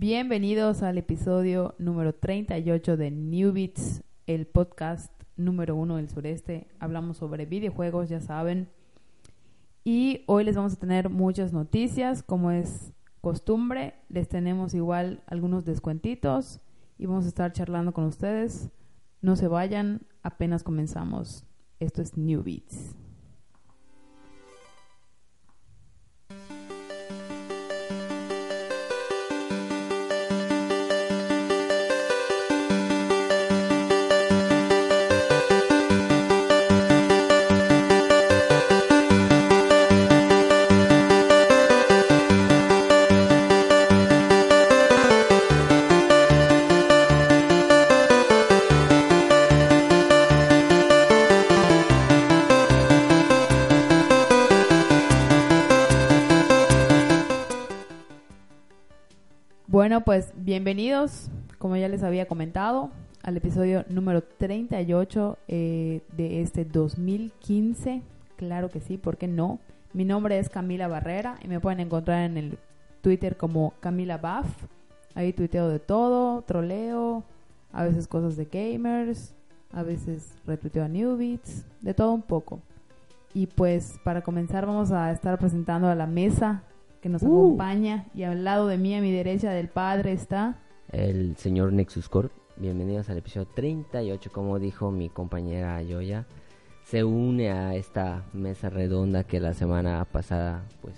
Bienvenidos al episodio número 38 de New Beats, el podcast número uno del sureste. Hablamos sobre videojuegos, ya saben. Y hoy les vamos a tener muchas noticias, como es costumbre. Les tenemos igual algunos descuentitos y vamos a estar charlando con ustedes. No se vayan, apenas comenzamos. Esto es New Beats. Bienvenidos, como ya les había comentado, al episodio número 38 eh, de este 2015. Claro que sí, ¿por qué no? Mi nombre es Camila Barrera y me pueden encontrar en el Twitter como Camila Buff. Ahí tuiteo de todo, troleo, a veces cosas de gamers, a veces retuiteo a Newbeats, de todo un poco. Y pues para comenzar vamos a estar presentando a la mesa que nos Uh. acompaña y al lado de mí, a mi derecha del padre, está... el señor Nexus Corp. Bienvenidos al episodio 38, como dijo mi compañera Yoya. Se une a esta mesa redonda que la semana pasada pues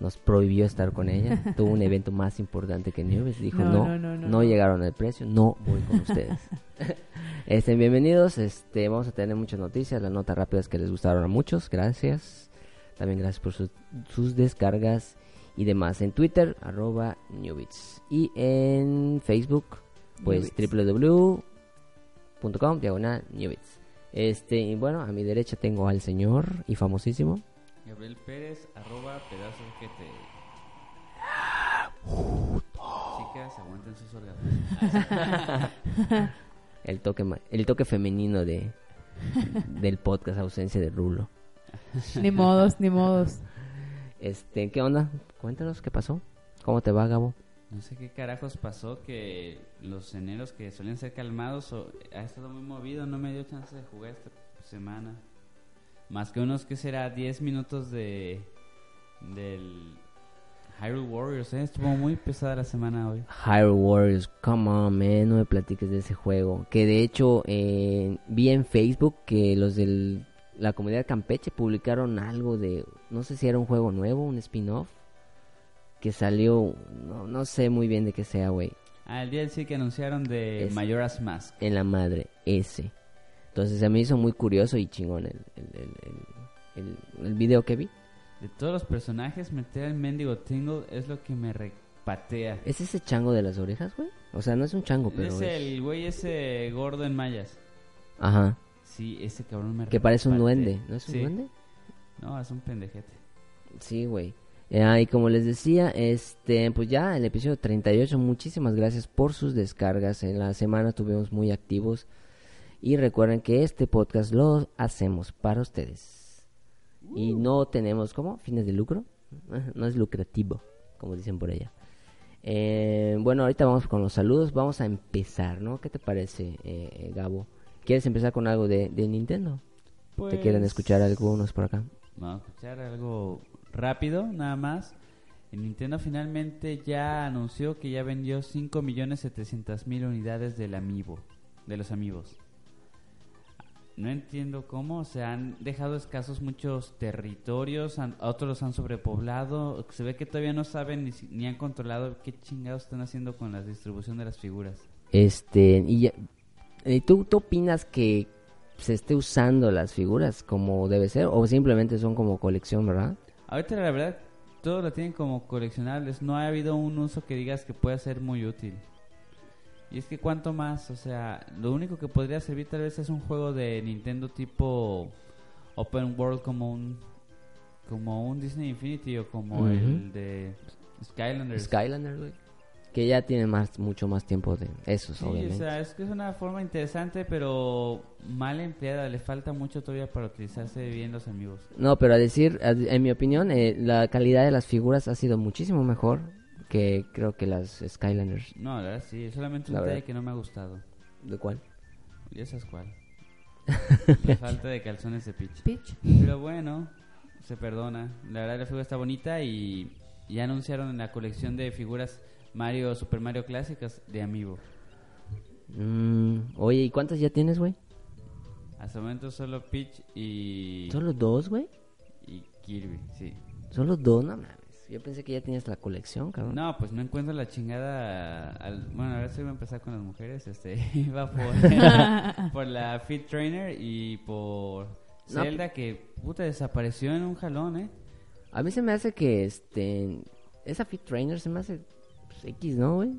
nos prohibió estar con ella. Tuvo un evento más importante que Nieves. Dijo No, no, no, no, no, no, no". llegaron al precio, no voy con ustedes. Estén bienvenidos, este, vamos a tener muchas noticias, las notas rápidas que les gustaron a muchos, gracias. También gracias por sus, sus descargas y demás. En Twitter, arroba Newbits. Y en Facebook, pues www.com, diagonal Newbits. Este, y bueno, a mi derecha tengo al señor y famosísimo. Gabriel Pérez, arroba pedazos que te... Chicas, aguanten sus orgasmos. El toque, ma- el toque femenino de, del podcast Ausencia de Rulo. Ni modos, ni modos. Este, ¿qué onda? Cuéntanos qué pasó. ¿Cómo te va, Gabo? No sé qué carajos pasó que los eneros que solían ser calmados o- ha estado muy movido, no me dio chance de jugar esta semana. Más que unos que será 10 minutos de del Hyrule Warriors, ¿eh? estuvo muy pesada la semana hoy. Hyrule Warriors, come on, man, no me platiques de ese juego. Que de hecho, eh, vi en Facebook que los de la comunidad Campeche publicaron algo de, no sé si era un juego nuevo, un spin-off, que salió, no, no sé muy bien de qué sea, güey, Ah, el DLC que anunciaron de Es- Majora's Mask. en la madre, ese. Entonces se me hizo muy curioso y chingón el, el, el, el, el- video que vi. De todos los personajes, meter al mendigo Tingle es lo que me repatea. ¿Es ese chango de las orejas, güey? O sea, no es un chango, pero es es... el güey ese gordo en mallas. Ajá, Sí, ese cabrón me que parece un duende, ¿no es un Sí. duende? No, es un pendejete. Sí, güey. Eh, y como les decía, este, pues ya el episodio 38, muchísimas gracias por sus descargas. En la semana estuvimos muy activos. Y recuerden que este podcast lo hacemos para ustedes. Y no tenemos, ¿cómo? Fines de lucro. No es lucrativo, como dicen por allá. Eh, bueno, ahorita vamos con los saludos. Vamos a empezar, ¿no? ¿Qué te parece, eh, Gabo? ¿Quieres empezar con algo de, de Nintendo? ¿Te quieren Pues, escuchar algunos por acá? Vamos a escuchar algo rápido, nada más. El Nintendo finalmente ya anunció que ya vendió 5.700.000 unidades del Amiibo, de los Amigos. No entiendo cómo, se han dejado escasos muchos territorios, han- otros los han sobrepoblado, se ve que todavía no saben ni, si- ni han controlado qué chingados están haciendo con la distribución de las figuras. Este, y ya- eh, ¿tú, ¿tú opinas que se esté usando las figuras como debe ser o simplemente son como colección, verdad? Ahorita la verdad, todos lo tienen como coleccionables. No ha habido un uso que digas que pueda ser muy útil. Y es que cuánto más, o sea, lo único que podría servir tal vez es un juego de Nintendo tipo Open World como un como un Disney Infinity o como el de Skylanders. Skylander, güey. Que ya tiene más, mucho más tiempo de esos, Sí, obviamente. o sea, es que es una forma interesante, pero mal empleada. Le falta mucho todavía para utilizarse bien los amigos. No, pero a decir, en mi opinión, eh, la calidad de las figuras ha sido muchísimo mejor que creo que las Skylanders. No, la verdad sí, solamente un detalle que no me ha gustado. ¿De cuál? Ya sabes cuál. La falta de calzones de Peach. Peach. Pero bueno, se perdona. La verdad la figura está bonita y ya anunciaron en la colección de figuras Mario, Super Mario clásicas de Amiibo. Mm, oye, ¿y cuántas ya tienes, güey? Hasta el momento solo Peach y, ¿Solo dos, güey? y Kirby, sí. ¿Solo dos? No mames. Yo pensé que ya tenías la colección, cabrón. No, pues no encuentro la chingada. al- bueno, a ver si voy a empezar con las mujeres. Este, iba por, por la Fit Trainer y por No. Zelda que puta desapareció en un jalón, ¿eh? A mí se me hace que, este... Esa Fit Trainer se me hace pues, X, ¿no, güey?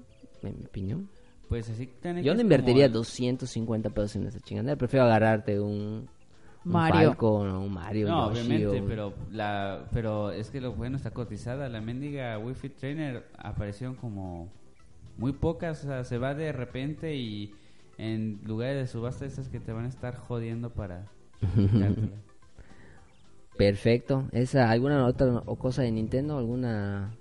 En mi opinión. Pues así tan Yo no invertiría como el- 250 pesos en esa chingadera. Prefiero agarrarte un... Un Mario. Falcon o un Mario. No, Yoshi, obviamente, o- pero la pero es que lo bueno está cotizada. La mendiga Wii Fit Trainer aparecieron como muy pocas, o sea, se va de repente y en lugares de subasta esas que te van a estar jodiendo para quitártela. Perfecto. ¿Esa, ¿Alguna otra o cosa de Nintendo? ¿Alguna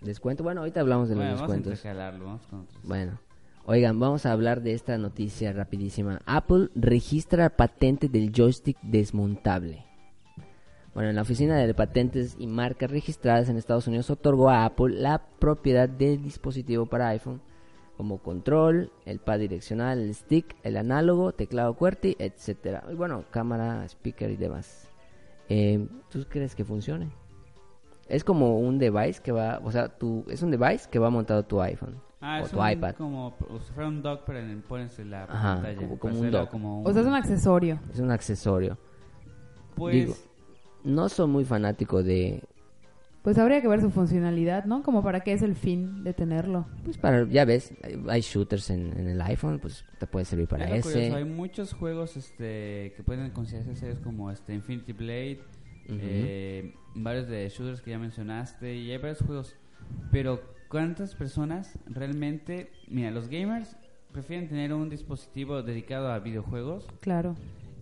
descuento? Bueno, ahorita hablamos de Bueno, los vamos descuentos. intercalarlo, vamos con otros. Bueno, oigan, vamos a hablar de esta noticia rapidísima. Apple registra patente del joystick desmontable. Bueno, en la Oficina de Patentes y Marcas Registradas en Estados Unidos otorgó a Apple la propiedad del dispositivo para iPhone como control, el pad direccional, el stick, el análogo, teclado QWERTY, etcétera. Y bueno, cámara, speaker y demás. Eh, ¿Tú crees que funcione? Es como un device que va, o sea, tu, es un device que va montado a tu iPhone Ah, o es tu un- iPad. como o si fuera un dock, pero en pones la Ajá, pantalla. como- para como un hacerla dock. como O sea, es un accesorio. Es un accesorio. Pues, digo- No soy muy fanático de, Pues habría que ver su funcionalidad, ¿no? Como para qué es el fin de tenerlo. pues para, ya ves, hay- shooters en, en el iPhone, pues te puede servir para es ese. curioso, hay muchos juegos este, que pueden considerarse serios como este Infinity Blade, Eh, varios de shooters que ya mencionaste y hay varios juegos. Pero ¿cuántas personas realmente, mira, los gamers prefieren tener un dispositivo dedicado a videojuegos Claro.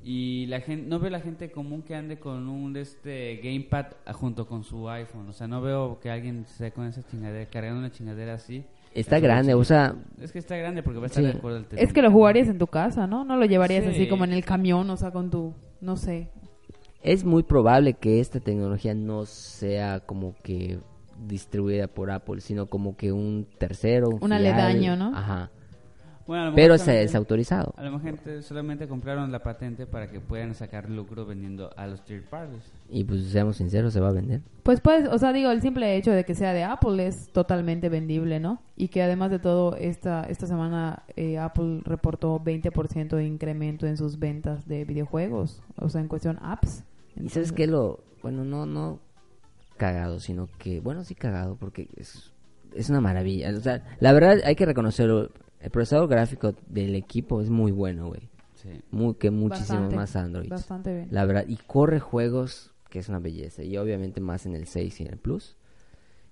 y la gente no veo la gente común que ande con un este gamepad junto con su iPhone, o sea, no veo que alguien esté con esa chingadera cargando una chingadera así. Está Es grande, o sea, Es que está grande porque va a estar Sí. de acuerdo al Es que lo jugarías en tu casa, ¿no? No lo llevarías Sí. así como en el camión, o sea, con tu, no sé. Es muy probable que esta tecnología no sea como que distribuida por Apple, sino como que un tercero, un Un aledaño, ¿no? Ajá. Bueno, a lo Pero mejor es, autorizado. A lo mejor gente solamente compraron la patente para que puedan sacar lucro vendiendo a los third parties. Y pues seamos sinceros, se va a vender. Pues pues, o sea, digo, el simple hecho de que sea de Apple es totalmente vendible, ¿no? Y que además de todo, esta, esta semana eh, Apple reportó 20% de incremento en sus ventas de videojuegos, o sea, en cuestión apps. ¿Y sabes qué? Lo, bueno, no, no cagado, sino que, bueno, sí cagado, porque es, es una maravilla. O sea, la verdad hay que reconocerlo. El procesador gráfico del equipo es muy bueno, güey. Sí. Muy, que muchísimo Bastante, más Android. Bastante bien. La verdad, y corre juegos que es una belleza. Y obviamente más en el 6 y en el Plus.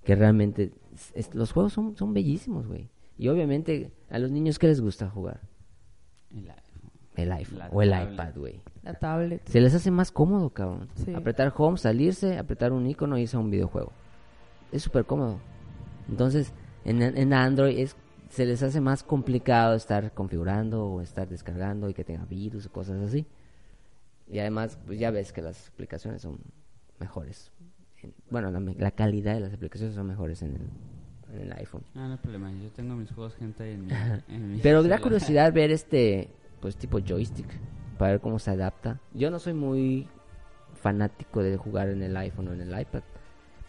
Que realmente, es- es- los juegos son, son bellísimos, güey. Y obviamente, a los niños, ¿qué les gusta jugar? IPhone. El iPhone La o el tablet. iPad, güey. La tablet. Se les hace más cómodo, cabrón. Sí. Apretar home, salirse, apretar un icono y irse a un videojuego. Es súper cómodo. Entonces, en, en Android es, se les hace más complicado estar configurando o estar descargando y que tenga virus o cosas así. Y además, pues ya ves que las aplicaciones son mejores. En- bueno, la, me- la calidad de las aplicaciones son mejores en el, en el iPhone. Ah, no hay problema. Yo tengo mis juegos gente en mi, en mi Pero da celular. curiosidad ver este, pues tipo joystick, para ver cómo se adapta. Yo no soy muy fanático de jugar en el iPhone o en el iPad.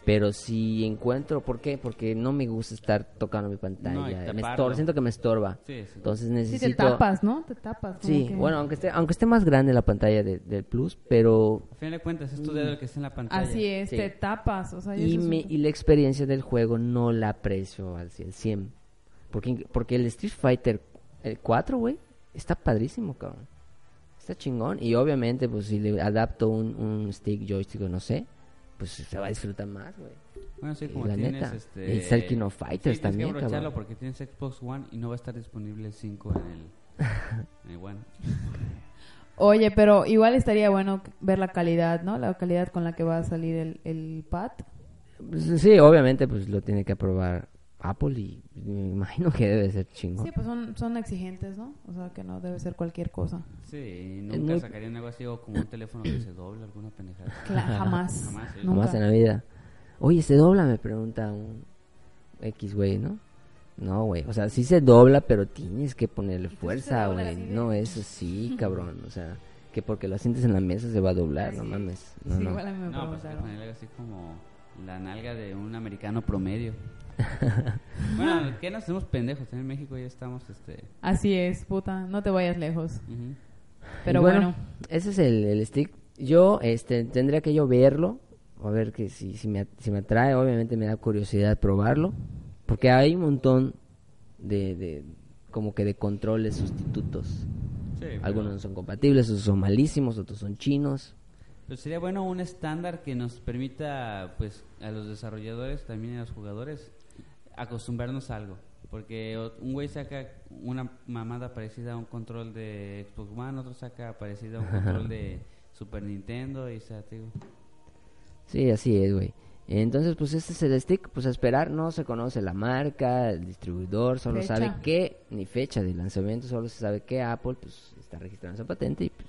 Pero si encuentro, ¿por qué? Porque no me gusta estar tocando mi pantalla. No, me estorba, siento que me estorba. Sí, sí. Entonces Sí, te necesito... tapas, ¿no? Te tapas. Sí, que- bueno, aunque esté, aunque esté más grande la pantalla de- del Plus, pero... A fin de cuentas, es tu dedo el que está en la pantalla. Así es, Sí. te tapas. O sea, Y, me- y la experiencia del juego no la aprecio al 100. Porque, porque el Street Fighter el 4, güey, está padrísimo, cabrón. Está chingón. Y obviamente, pues si le adapto un, un stick, joystick o no sé, pues se va a disfrutar más, güey. Bueno, sí, como la tienes neta, este... el King of Fighters sí, también, que aprovecharlo cabrón. porque tienes Xbox One y no va a estar disponible el 5 en el, en el One. Oye, pero igual estaría bueno ver la calidad, ¿no? La calidad con la que va a salir el, el pad. Pues, sí, obviamente, pues lo tiene que aprobar Apple y me imagino que debe ser chingón. Sí, pues son, son exigentes, ¿no? O sea, que no debe ser cualquier cosa. Sí, nunca muy- sacarían algo así o como un teléfono que se dobla, alguna pendejada. Cla- jamás. Jamás, sí. Nunca. Jamás en la vida. Oye, ¿se dobla? Me pregunta un X, güey, ¿no? No, güey. O sea, sí se dobla, pero tienes que ponerle ¿Y tú se fuerza, güey. No, eso sí, cabrón. O sea, que porque lo sientes en la mesa se va a doblar, no Sí. mames. No, sí, no. igual a mí me No, pues ponerle así como la nalga de un americano promedio. Bueno, ¿qué nos hacemos pendejos? En México ya estamos, este... Así es, puta, no te vayas lejos. ujú. Pero Y bueno, Ese es el, el stick. Yo, este, tendría que yo verlo. A ver que si, si, me, si me atrae, obviamente me da curiosidad probarlo. Porque hay un montón de, de como que de controles sustitutos. Sí, Algunos no son compatibles, otros son malísimos, otros son chinos. Pero sería bueno un estándar que nos permita, pues, a los desarrolladores, también a los jugadores, acostumbrarnos a algo. Porque un güey saca una mamada parecida a un control de Xbox One, otro saca parecida a un control de Super Nintendo, y sea, te digo, Sí, así es, güey. Entonces, pues este es el stick, pues a esperar, no se conoce la marca, el distribuidor, solo Fecha. sabe que, ni fecha de lanzamiento, solo se sabe que Apple, pues está registrando esa patente y pues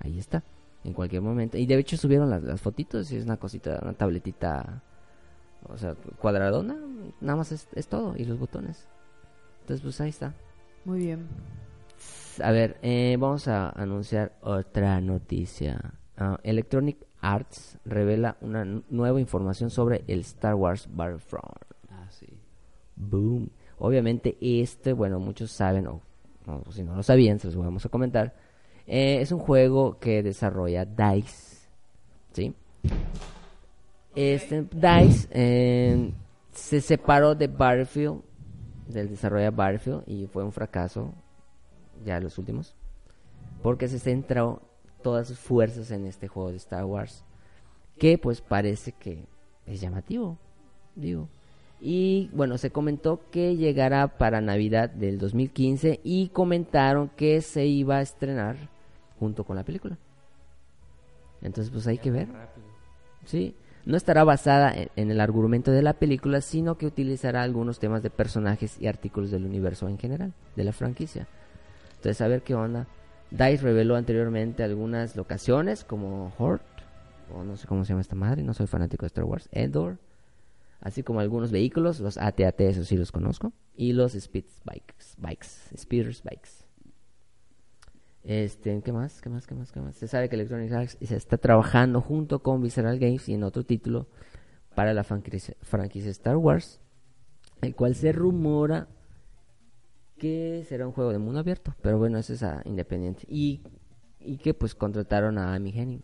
ahí está, en cualquier momento. Y de hecho subieron las, las fotitos y es una cosita, una tabletita, o sea, cuadradona, nada más es, es todo, y los botones. Entonces, pues ahí está. muy bien. A ver, eh, vamos a anunciar otra noticia. Ah, Electronic Arts revela una nueva información sobre el Star Wars Battlefront. ah, sí. Boom. Obviamente este, bueno, muchos saben, o, o si no lo sabían, se los vamos a comentar. eh, es un juego que desarrolla DICE. ¿Sí? Este DICE eh, se separó de Battlefield, del desarrollo de Battlefield, y fue un fracaso, ya los últimos, porque se centró todas sus fuerzas en este juego de Star Wars, que pues parece que es llamativo, digo. Y bueno, se comentó que llegará para Navidad del 2015 y comentaron que se iba a estrenar junto con la película. Entonces pues hay que ver. Sí, no estará basada en, el argumento de la película, sino que utilizará algunos temas de personajes y artículos del universo en general, de la franquicia. Entonces, a ver qué onda. DICE reveló anteriormente algunas locaciones como Hort, o no sé cómo se llama esta madre, no soy fanático de Star Wars, Endor, así como algunos vehículos, los AT-AT, esos sí los conozco, y los Speeds Bikes, bikes, Speeders Bikes. Este, ¿qué más? ¿Qué más? ¿Qué más? ¿Qué más? Se sabe que Electronic Arts se está trabajando junto con Visceral Games y en otro título para la franquicia, franquicia Star Wars, el cual se rumora que será un juego de mundo abierto, pero bueno, eso es ah, independiente. Y, y que pues contrataron a Amy Henning,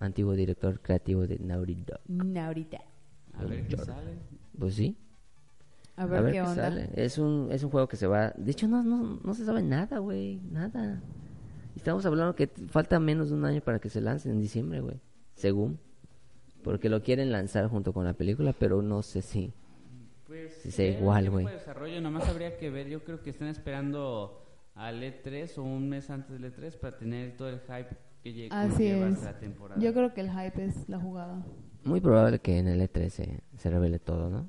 antiguo director creativo de Naughty Dog. Ahorita. A ver qué Jordan. sale. Pues sí, A ver, qué, onda. sale. Es un, es un juego que se va... De hecho, no, no, no se sabe nada, güey, nada. Estamos hablando que falta menos de un año para que se lance en diciembre, güey, según. Porque lo quieren lanzar junto con la película, pero no sé si... Pues, Sí, sea ¿qué igual, güey. de desarrollo, nomás habría que ver. Yo creo que están esperando al E3 o un mes antes del E3 para tener todo el hype que lle- Así es. la temporada. Yo creo que el hype es la jugada. Muy probable que en el E3 se, se revele todo, ¿no?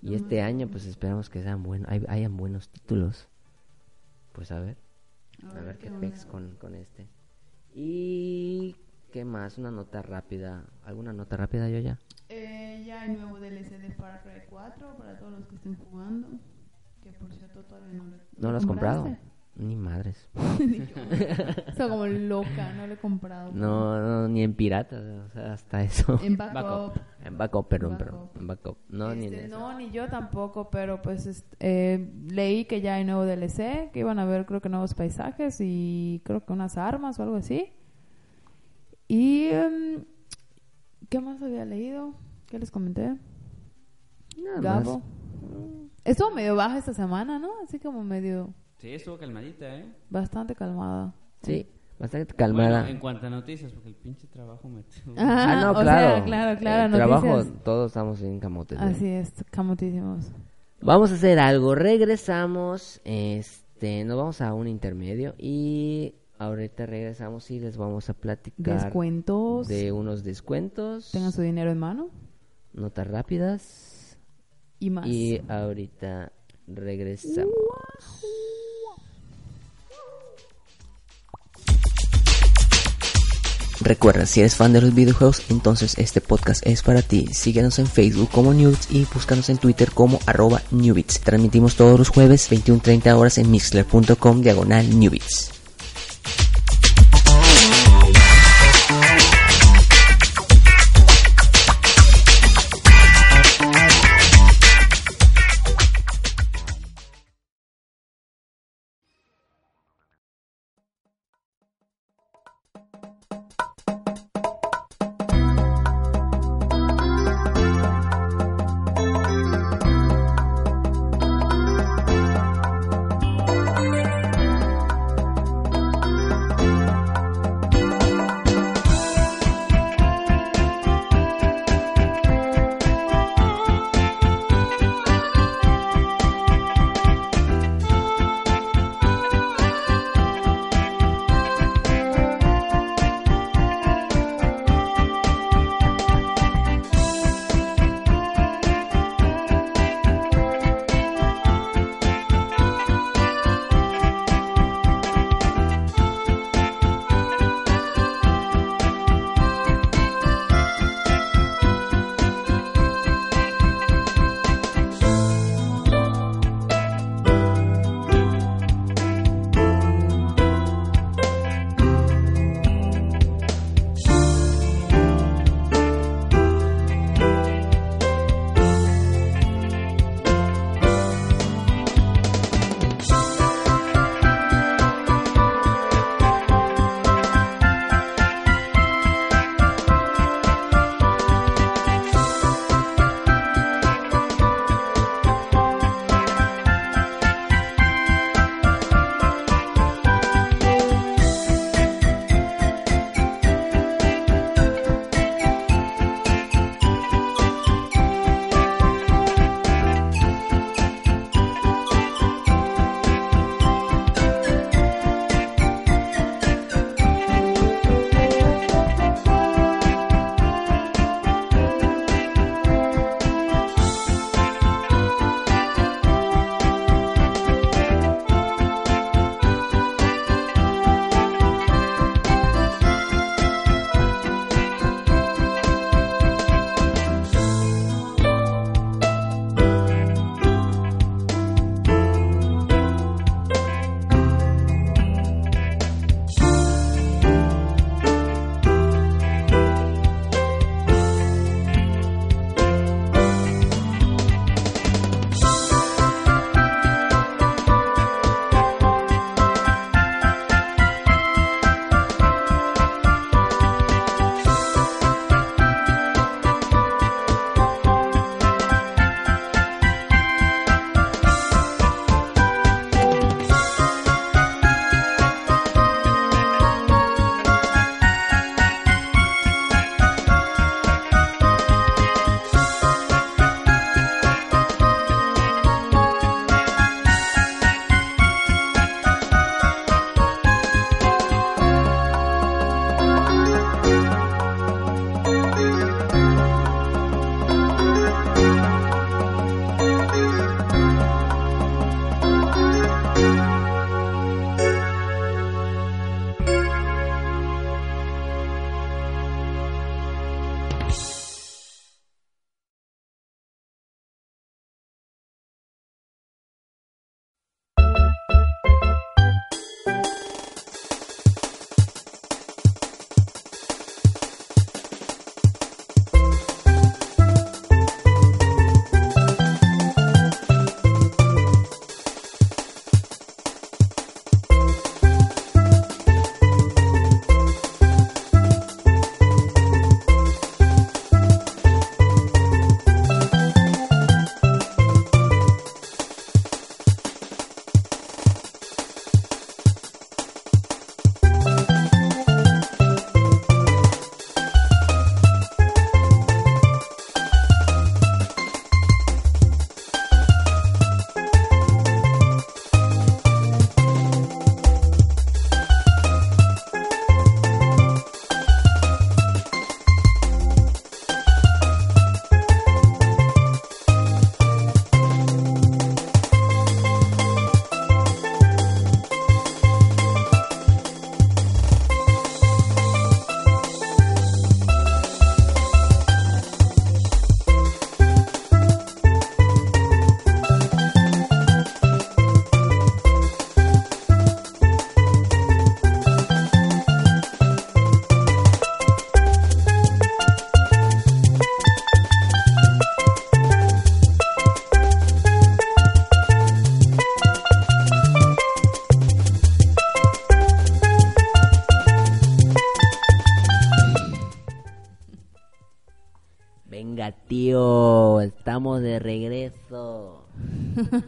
Y este año, pues esperamos que sean buenos, hay, hayan buenos títulos. Pues a ver, a, ver, qué pex con, con este. Y qué más, una nota rápida, alguna nota rápida yo ya. Eh, ya hay nuevo DLC de Far Cry 4 para todos los que estén jugando. Que por cierto todavía no lo ¿No lo has comprado? Ni madres. Estoy como loca, no lo he comprado. No, no, ni en pirata, o sea, hasta eso. En Backup. En backup, perdón, perdón, en backup. No, ni en Este, eso. no, ni yo tampoco, pero pues eh, leí que ya hay nuevo DLC, que iban a ver creo que nuevos paisajes y creo que unas armas o algo así. Y em, ¿qué más había leído? ¿Qué les comenté? Nada Gabo. más. Estuvo medio baja esta semana, ¿no? Así como medio Sí, estuvo calmadita, ¿eh? bastante calmada. Sí, bastante calmada. Bueno, en cuanto a noticias, porque el pinche trabajo me... Ajá, Ah, no, o claro. sea, claro, claro, El trabajo, todos estamos en camote. güey. Así es, camotísimos. Vamos a hacer algo. Regresamos. Este, nos vamos a un intermedio y ahorita regresamos y les vamos a platicar Descuentos. de unos descuentos, Tengan su dinero en mano. notas rápidas Y más. Y ahorita regresamos. Recuerda, si eres fan de los videojuegos, entonces este podcast es para ti. Síguenos en Facebook como Newbits y búscanos en Twitter como arroba Newbits. Transmitimos todos los jueves 21.30 horas en mixler.com diagonal Newbits.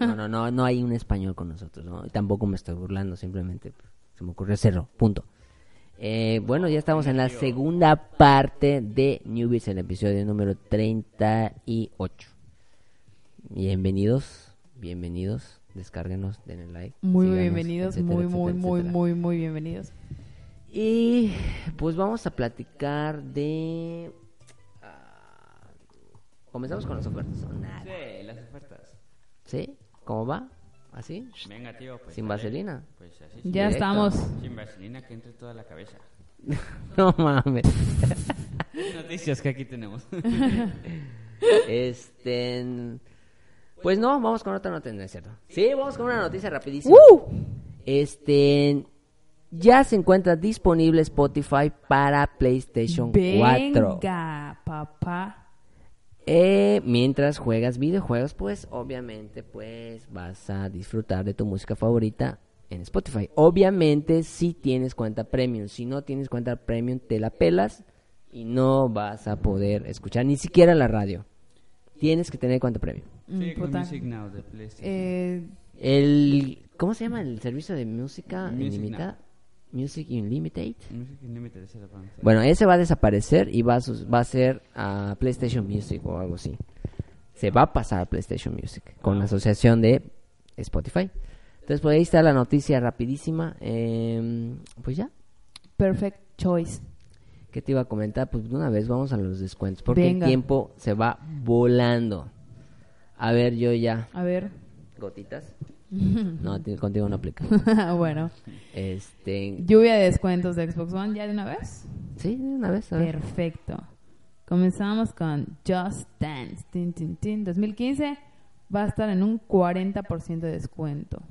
No, no, no, no hay un español con nosotros, ¿no? Y Tampoco me estoy burlando, simplemente se me ocurrió hacerlo, punto. Eh, bueno, ya estamos en la segunda parte de Newbies, el episodio número 38. Bienvenidos, bienvenidos, descárguenos, denle like. Muy síganos, bienvenidos, etcétera, muy, etcétera, muy, muy, etcétera. muy, muy bienvenidos. Y pues vamos a platicar de... ah, Comenzamos con las ofertas. nada. Sí, las ofertas. ¿Sí? ¿Cómo va? ¿Así? Venga, tío. Pues, ¿Sin vaselina? Pues así. Ya sin- Directo. estamos. Sin vaselina que entre toda la cabeza. No mames. Noticias que aquí tenemos. Este... Pues no, vamos con otra noticia, ¿no es cierto? Sí, vamos con una noticia rapidísima. Este... Ya se encuentra disponible Spotify para PlayStation 4. Venga, papá. Eh, mientras juegas videojuegos, pues obviamente pues vas a disfrutar de tu música favorita en Spotify. Obviamente si tienes cuenta premium, si no tienes cuenta premium te la pelas y no vas a poder escuchar ni siquiera la radio. Tienes que tener cuenta premium. Mm, sí, con. Music Now de PlayStation. Eh, El ¿cómo se llama el servicio de música Music ilimitada? Music Unlimited. Music Unlimited. Bueno, ese va a desaparecer y va a, sus- va a ser a PlayStation Music o algo así. Se va a pasar a PlayStation Music con la asociación de Spotify. Entonces, pues ahí está la noticia rapidísima. Em, pues ya, perfect choice. ¿qué te iba a comentar? Pues de una vez vamos a los descuentos porque Venga. el tiempo se va volando. A ver, yo ya. A ver. ¿Gotitas? No, ti- contigo no aplica. bueno. Este, Lluvia de descuentos de Xbox One ya de una vez. sí, de una vez. Perfecto. Comenzamos con Just Dance. Tin, tin, tin. 2015 va a estar en un 40% de descuento.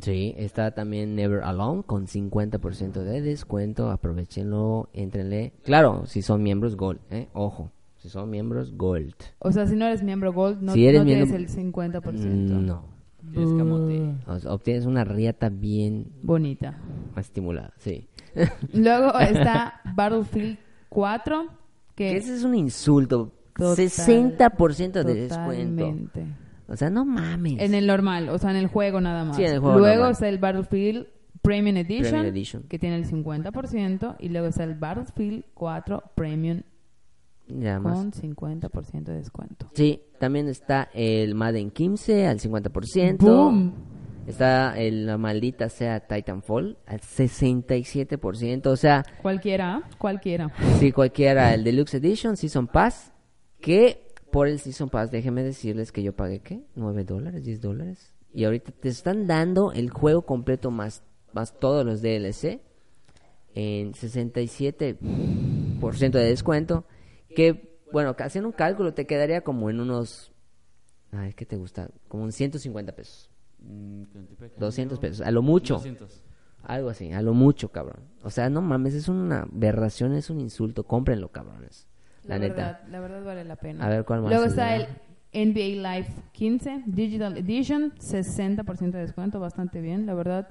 Sí, está también Never Alone con 50% de descuento. Aprovechenlo, entrenle. Claro, si son miembros Gold, ¿eh? Ojo, si son miembros Gold. O sea, si no eres miembro Gold, no, Si eres no tienes miembro- el 50%. No. O sea, obtienes una riata bien Bonita. estimulada, sí. Luego está Battlefield 4, Que ese es un insulto. Total- 60% de descuento. O sea, no mames. En el normal, o sea, en el juego nada más. Sí, en el juego luego normal. está el Battlefield Premium Edition, Premium Edition. que tiene el 50%, y luego está el Battlefield 4 Premium Ya más. con 50% de descuento. Sí, también está el Madden 15 al 50%. ¡Boom! Está el, la maldita sea Titanfall al 67%. O sea, Cualquiera, cualquiera. si cualquiera, el Deluxe Edition, Season Pass, que por el Season Pass, déjenme decirles que yo pagué, ¿qué? ¿9 dólares? ¿10 dólares? Y ahorita te están dando el juego completo más, más todos los DLC en 67% de descuento. Que, bueno, haciendo un cálculo te quedaría como en unos... Ay, ¿qué te gusta? Como en 150 pesos. Mm, con tipo de cambio, 200 pesos, a lo mucho. 200. Algo así, a lo mucho, cabrón. O sea, no mames, es una aberración, es un insulto. Cómprenlo, cabrones. La, neta. Verdad, la verdad vale la pena. A ver, ¿cuál más? Luego es está el NBA Live 15 Digital Edition, 60% de descuento, bastante bien, la verdad.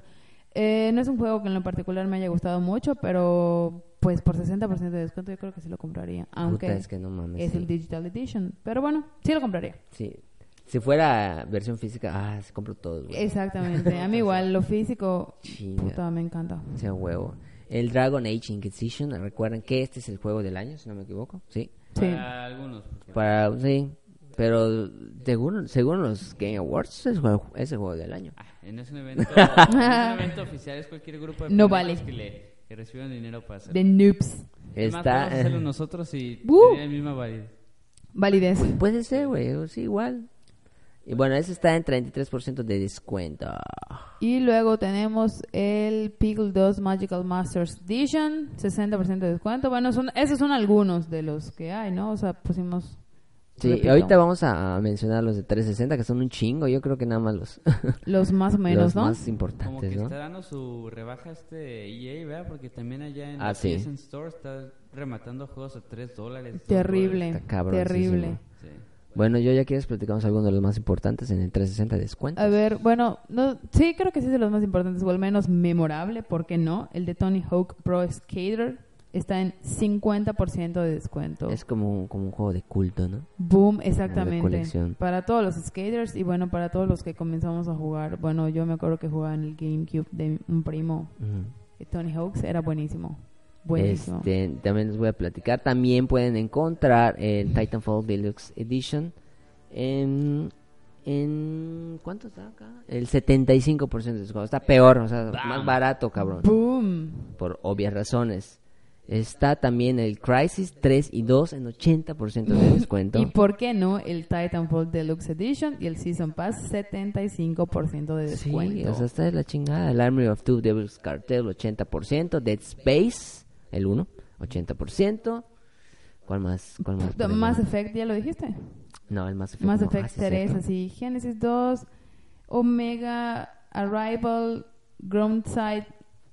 Eh, no es un juego que en lo particular me haya gustado mucho, pero pues por 60% de descuento yo creo que sí lo compraría, aunque Puta, es que no mames. es sí. el Digital Edition. Pero bueno, sí lo compraría. Sí. Si fuera versión física, ah, se compro todos, güey. Exactamente. A mí igual lo físico, Chinga. puta, me encanta. Sea huevo. El Dragon Age Inquisition, recuerden que este es el juego del año, si no me equivoco. Sí. Sí. Para algunos. Para, sí. Pero según, según los Game Awards, es el juego, es el juego del año. En ese evento, en ese evento oficial es cualquier grupo de No vale. que, le, que reciban dinero para hacer. De noobs. Es más, Está. podemos hacerlo nosotros y Uh. tener la misma validez. Validez. Puede ser, güey, sí, igual. Y bueno, ese está en 33% de descuento. Y luego tenemos el Pixel 2 Magical Masters Edition, 60% de descuento. Bueno, son, esos son algunos de los que hay, ¿no? O sea, pusimos... Sí, repito, ahorita vamos a mencionar los de 360, que son un chingo. Yo creo que nada más los, Los más o menos, los ¿no? más Como que importantes, ¿no? está dando su rebaja este EA, ¿verdad? Porque también allá en Ah, sí. Store está rematando juegos a 3 dólares. Terrible, terrible. Sí. Bueno, yo ya quieres platicamos algunos de los más importantes en el 360 descuento. A ver, bueno, no, sí, creo que sí es de los más importantes, o al menos memorable, ¿por qué no? El de Tony Hawk Pro Skater está en 50% de descuento. Es como un, como un juego de culto, ¿no? Boom, exactamente. colección. Para todos los skaters y bueno, para todos los que comenzamos a jugar. Bueno, yo me acuerdo que jugaba en el GameCube de un primo, Ujú. eh, Tony Hawks, era buenísimo. Buenísimo. Este, también les voy a platicar. También pueden encontrar el Titanfall Deluxe Edition en... en ¿Cuánto está acá? El 75% de descuento. Está peor, o sea, más barato, cabrón. Boom. Por obvias razones. Está también el Crisis 3 y 2 en 80% de descuento. Y por qué no el Titanfall Deluxe Edition y el Season Pass 75% de Sí, descuento. o sea, está de la chingada. El Army of Two Devils Cartel, 80%. Dead Space, el 1, 80%. ¿Cuál más? ¿Cuál más? Mass Effect, ¿ya lo dijiste? No, el Mass Effect. Mass no. Effect Ah, sí, 3, cierto. así, Genesis 2, Omega, Arrival, Groundside,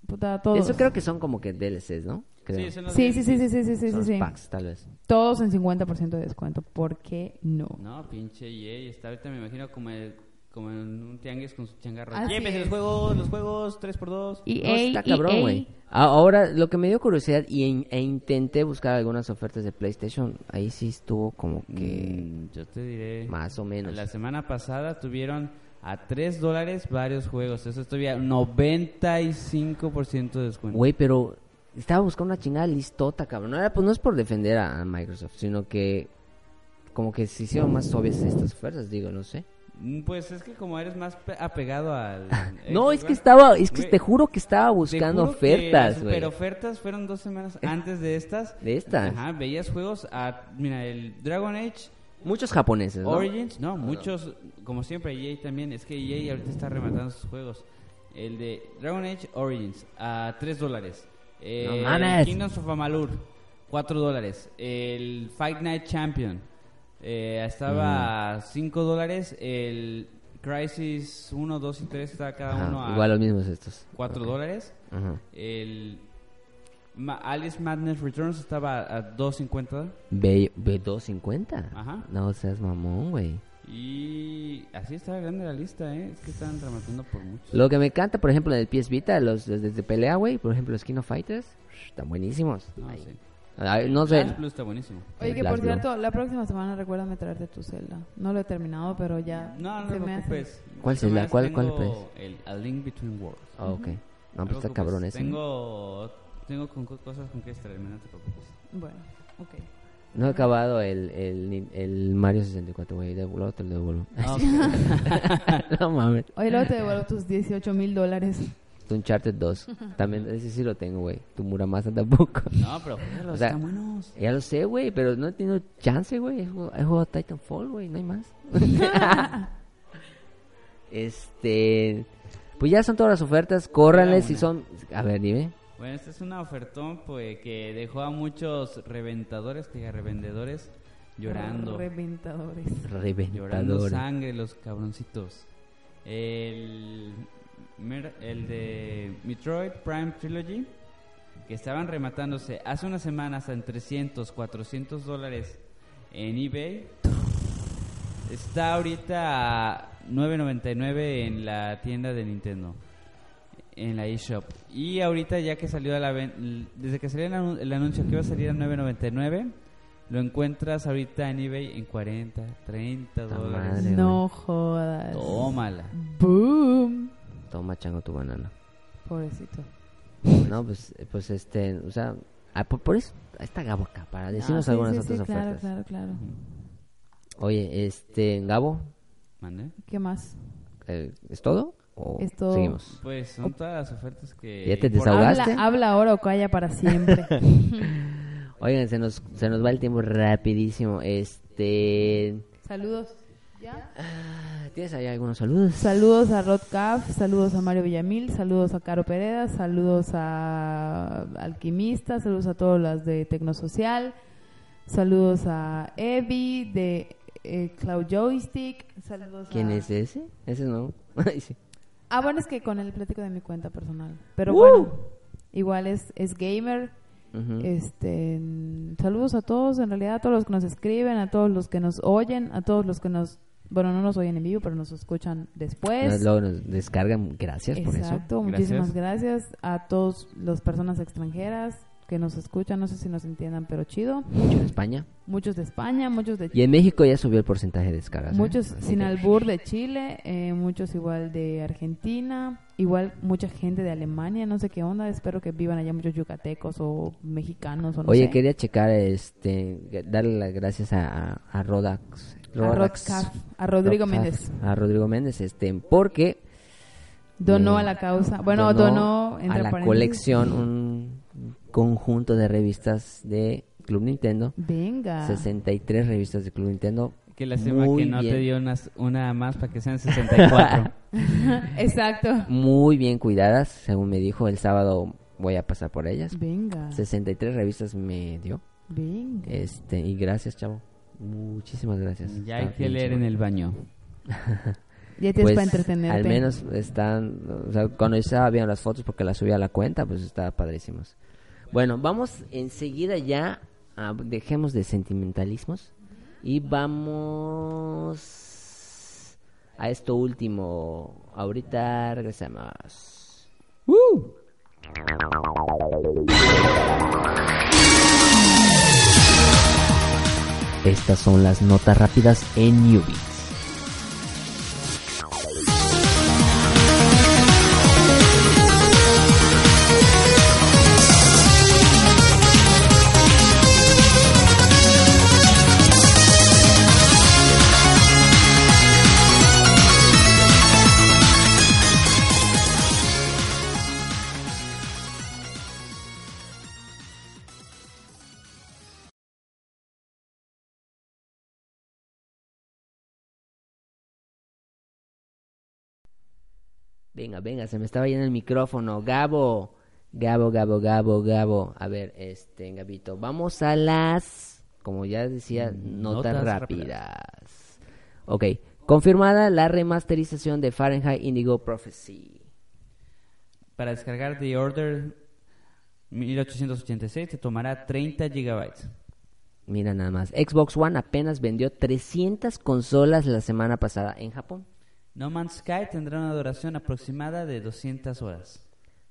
puta, todos. Eso creo que son como que DLCs, ¿no? Creo. Sí, Sí, sí, sí, sí, sí, sí, sí, sí, sí. packs, tal vez. Todos en 50% de descuento. ¿Por qué no? No, pinche EA. Está ahorita me imagino como, el- como en un tianguis con su changarro. Así Llévese es. los juegos, los juegos 3x2. Y No, está cabrón, güey. A- Ahora, lo que me dio curiosidad y in- e intenté buscar algunas ofertas de PlayStation, ahí sí estuvo como que Mm, yo te diré. más o menos. La semana pasada tuvieron a 3 dólares varios juegos. Eso todavía 95% de descuento. Güey, pero estaba buscando una chingada listota, cabrón. No, era, pues no es por defender a, a Microsoft, sino que como que se hicieron más obvias estas ofertas, digo, no sé. Mm, Pues es que como eres más pe- apegado al... No, es que estaba, es que te juro que estaba buscando ofertas, güey. super ofertas fueron dos semanas antes de estas. De estas. Ajá, veías juegos a... Mira, el Dragon Age Muchos japoneses, ¿no? Origins, no, muchos, como siempre, EA también, es que EA ahorita está rematando sus juegos. El de Dragon Age Origins a 3 dólares. No El mames. Kingdoms of Amalur, 4 dólares. El Fight Night Champion eh, estaba a 5 dólares. El Crisis 1, 2 y 3 estaba cada Ajá, uno a igual los mismos estos. 4 Ok. dólares. Ajá. El Ma- Alice Madness Returns estaba a 2.50. B, B250. Ajá. No seas mamón, güey. Y así está grande la lista, ¿eh? Es que están rematando por mucho. Lo que me encanta, por ejemplo, del PS Vita, los, los de pelea, güey, por ejemplo, los King of Fighters, están buenísimos. No, Ay, sí. ay, no sé. Blue está buenísimo. Oye, El que por Blue. cierto, la próxima semana recuérdame traerte tu celda. No lo he terminado, pero ya. No, no se te me hace- preocupes. ¿Cuál semana ¿Cuál- cuál, tengo El A Link Between Worlds. Ah, ok. No, pues está cabrón ese. ¿no? Tengo, tengo con- cosas con que extraerme, no te preocupes. Bueno, ok. No he acabado el, el, el Mario 64, güey. de- Luego te lo devuelvo. no mames. Oye, luego te devuelvo tus 18 mil dólares. Tu Uncharted 2. También, ese sí lo tengo, güey. Tu Muramasa tampoco. No, pero O sea, buenos. Ya lo sé, güey, pero no he tenido chance, güey. He jugado, he jugado Titanfall, güey, no hay más. este. Pues ya son todas las ofertas. Córranles si son. A ver, dime. Bueno, esta es una ofertón pues, que dejó a muchos reventadores, que diga revendedores, llorando. Reventadores. Llorando Reventadores. sangre los cabroncitos. El, el de Metroid Prime Trilogy, que estaban rematándose hace unas semanas en 300, 400 dólares en eBay, está ahorita a 9.99 en la tienda de Nintendo. En la eShop. Y ahorita ya que salió a la ven- desde que salió el, anu- el anuncio que iba a salir a 9.99, lo encuentras ahorita en eBay en 40, 30 Ta dólares. madre. No jodas. Tómala. Boom. Toma, chango, tu banana. Pobrecito. No, pues, pues este. O sea, ah, por, por eso. Está Gabo acá, para decirnos Ah, sí, algunas sí, otras sí, claro, ofertas. claro, claro. Oye, este. Gabo, ¿Mande? ¿Qué más? eh, ¿es todo? ¿O Es todo. seguimos? Pues son todas las ofertas que... ¿Ya te por- desahogaste? Habla, habla ahora o calla para siempre. Oigan, se nos, se nos va el tiempo rapidísimo. Este. Saludos. ¿Ya? ah, ¿Tienes ahí algunos saludos? Saludos a Rod Caff, saludos a Mario Villamil, saludos a Caro Pereda, saludos a Alquimista, saludos a todas las de Tecnosocial, saludos a Evi de eh, Cloud Joystick, saludos ¿Quién a... es ese? Ese no. Ay, sí. Ah, bueno, es que con el platico de mi cuenta personal. Pero ¡Uh! bueno, igual es, es gamer. Este, saludos a todos, en realidad a todos los que nos escriben, a todos los que nos oyen, a todos los que nos, bueno, no nos oyen en vivo, pero nos escuchan después. Nos- luego nos descargan. Gracias por eso. Exacto, muchísimas gracias a todas las personas extranjeras que nos escuchan, no sé si nos entiendan, pero chido. Mucho de España. Muchos de España, muchos de Y en México ya subió el porcentaje de descargas. ¿eh? Muchos Así sin que- albur de Chile, eh, muchos igual de Argentina, igual mucha gente de Alemania, no sé qué onda, espero que vivan allá muchos yucatecos o mexicanos o no Oye, sé. quería checar, este, darle las gracias a, a, a Rodax. a, Rodax- Rodcaf, a Rodrigo Rodax, Méndez. A Rodrigo Méndez, este, porque Donó Mm, a la causa, bueno, donó, entre a la colección un conjunto de revistas de Club Nintendo. Venga. 63 revistas de Club Nintendo. Qué lástima Muy que no bien. te dio unas, una más para que sean 64. Exacto. Muy bien cuidadas, según me dijo el sábado voy a pasar por ellas. Venga. 63 revistas me dio. Venga. Este, y gracias, chavo. Muchísimas gracias. ya hay que leer en el baño. Ya tienes Pues, para entretenerte. Al menos están, o sea, cuando yo estaba viendo las fotos porque las subí a la cuenta, pues estaba padrísimos. Bueno, vamos enseguida ya, a- dejemos de sentimentalismos y vamos a esto último. Ahorita regresamos. Estas son las notas rápidas en Newbie. Venga, venga, se me estaba yendo el micrófono. Gabo, Gabo, Gabo, Gabo, Gabo. A ver, este, Gabito. Vamos a las, como ya decía, notas, Notas rápidas. Ok, confirmada la remasterización de Fahrenheit Indigo Prophecy. Para descargar The Order 1886 te tomará 30 gigabytes. Mira nada más. Xbox One apenas vendió 300 consolas la semana pasada en Japón. No Man's Sky tendrá una duración aproximada de 200 horas.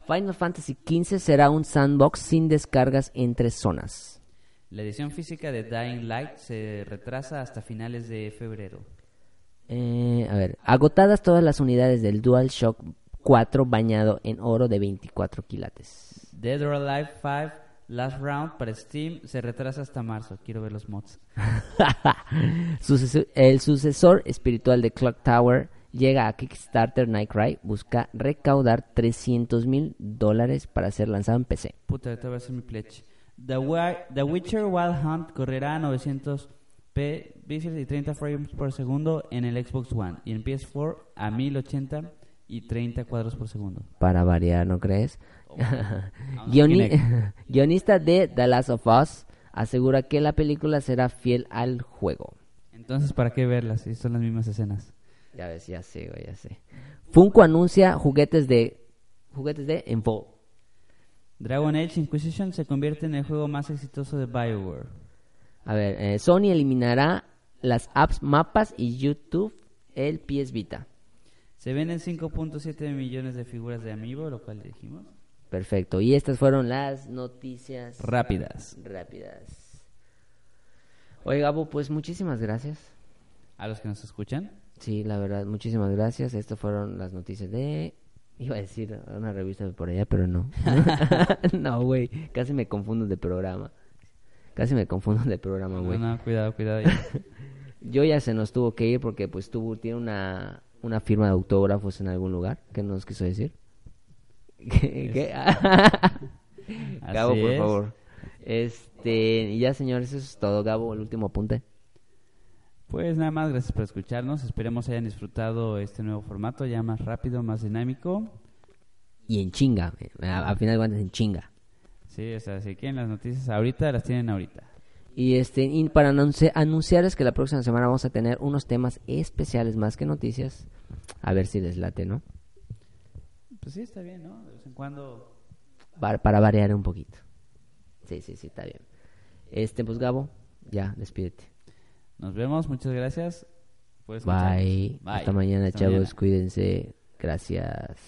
Final Fantasy XV será un sandbox sin descargas entre zonas. La edición física de Dying Light se retrasa hasta finales de febrero. Eh, a ver, agotadas todas las unidades del DualShock 4 bañado en oro de 24 quilates. Dead or Alive 5 Last Round para Steam se retrasa hasta marzo. Quiero ver los mods. El sucesor espiritual de Clock Tower llega a Kickstarter Nightcry, busca recaudar 300 mil dólares para ser lanzado en PC. Puta, te voy a hacer mi pledge. The, Wi- The Witcher Wild Hunt correrá a 900p bits y 30 frames por segundo en el Xbox One y en PS4 a 1080 y 30 cuadros por segundo. Para variar, ¿no crees? Guioni- Kinect. guionista de The Last of Us asegura que la película será fiel al juego. Entonces, ¿para qué verlas si son las mismas escenas? Ya ves, ya sé, güey, ya sé. Funko anuncia juguetes de juguetes de Envo. Dragon Age Inquisition se convierte en el juego más exitoso de BioWare. A ver, eh, Sony eliminará las apps Mapas y YouTube el PS Vita. Se venden 5.7 millones de figuras de Amiibo, lo cual dijimos. Perfecto. Y estas fueron las noticias Rápidas. rápidas. Oye, Gabo, pues muchísimas gracias. A los que nos escuchan. Sí, la verdad, muchísimas gracias. Estas fueron las noticias de... Iba a decir una revista por allá, pero no. no, güey. Casi me confundo de programa. Casi me confundo de programa, güey. no, cuidado, cuidado. Yo ya se nos tuvo que ir porque pues tuvo, tiene una, una firma de autógrafos en algún lugar. ¿Qué nos quiso decir? ¿Qué? qué? Gabo, por es. favor. Este, y ya señores, eso es todo. Gabo, el último apunte. Pues nada más, gracias por escucharnos. Esperemos hayan disfrutado este nuevo formato, ya más rápido, más dinámico. Y en chinga, a, a final de cuentas en chinga. Sí, o sea, si quieren las noticias ahorita, las tienen ahorita. Y este, y para anunci- anunciarles que la próxima semana vamos a tener unos temas especiales más que noticias. A ver si les late, ¿no? Pues sí, está bien, ¿no? De vez en cuando. Para, para variar un poquito. Sí, sí, sí, está bien. Este, pues Gabo, ya, despídete. Nos vemos, muchas gracias. Bye. Hasta mañana, chavos. Cuídense. Gracias.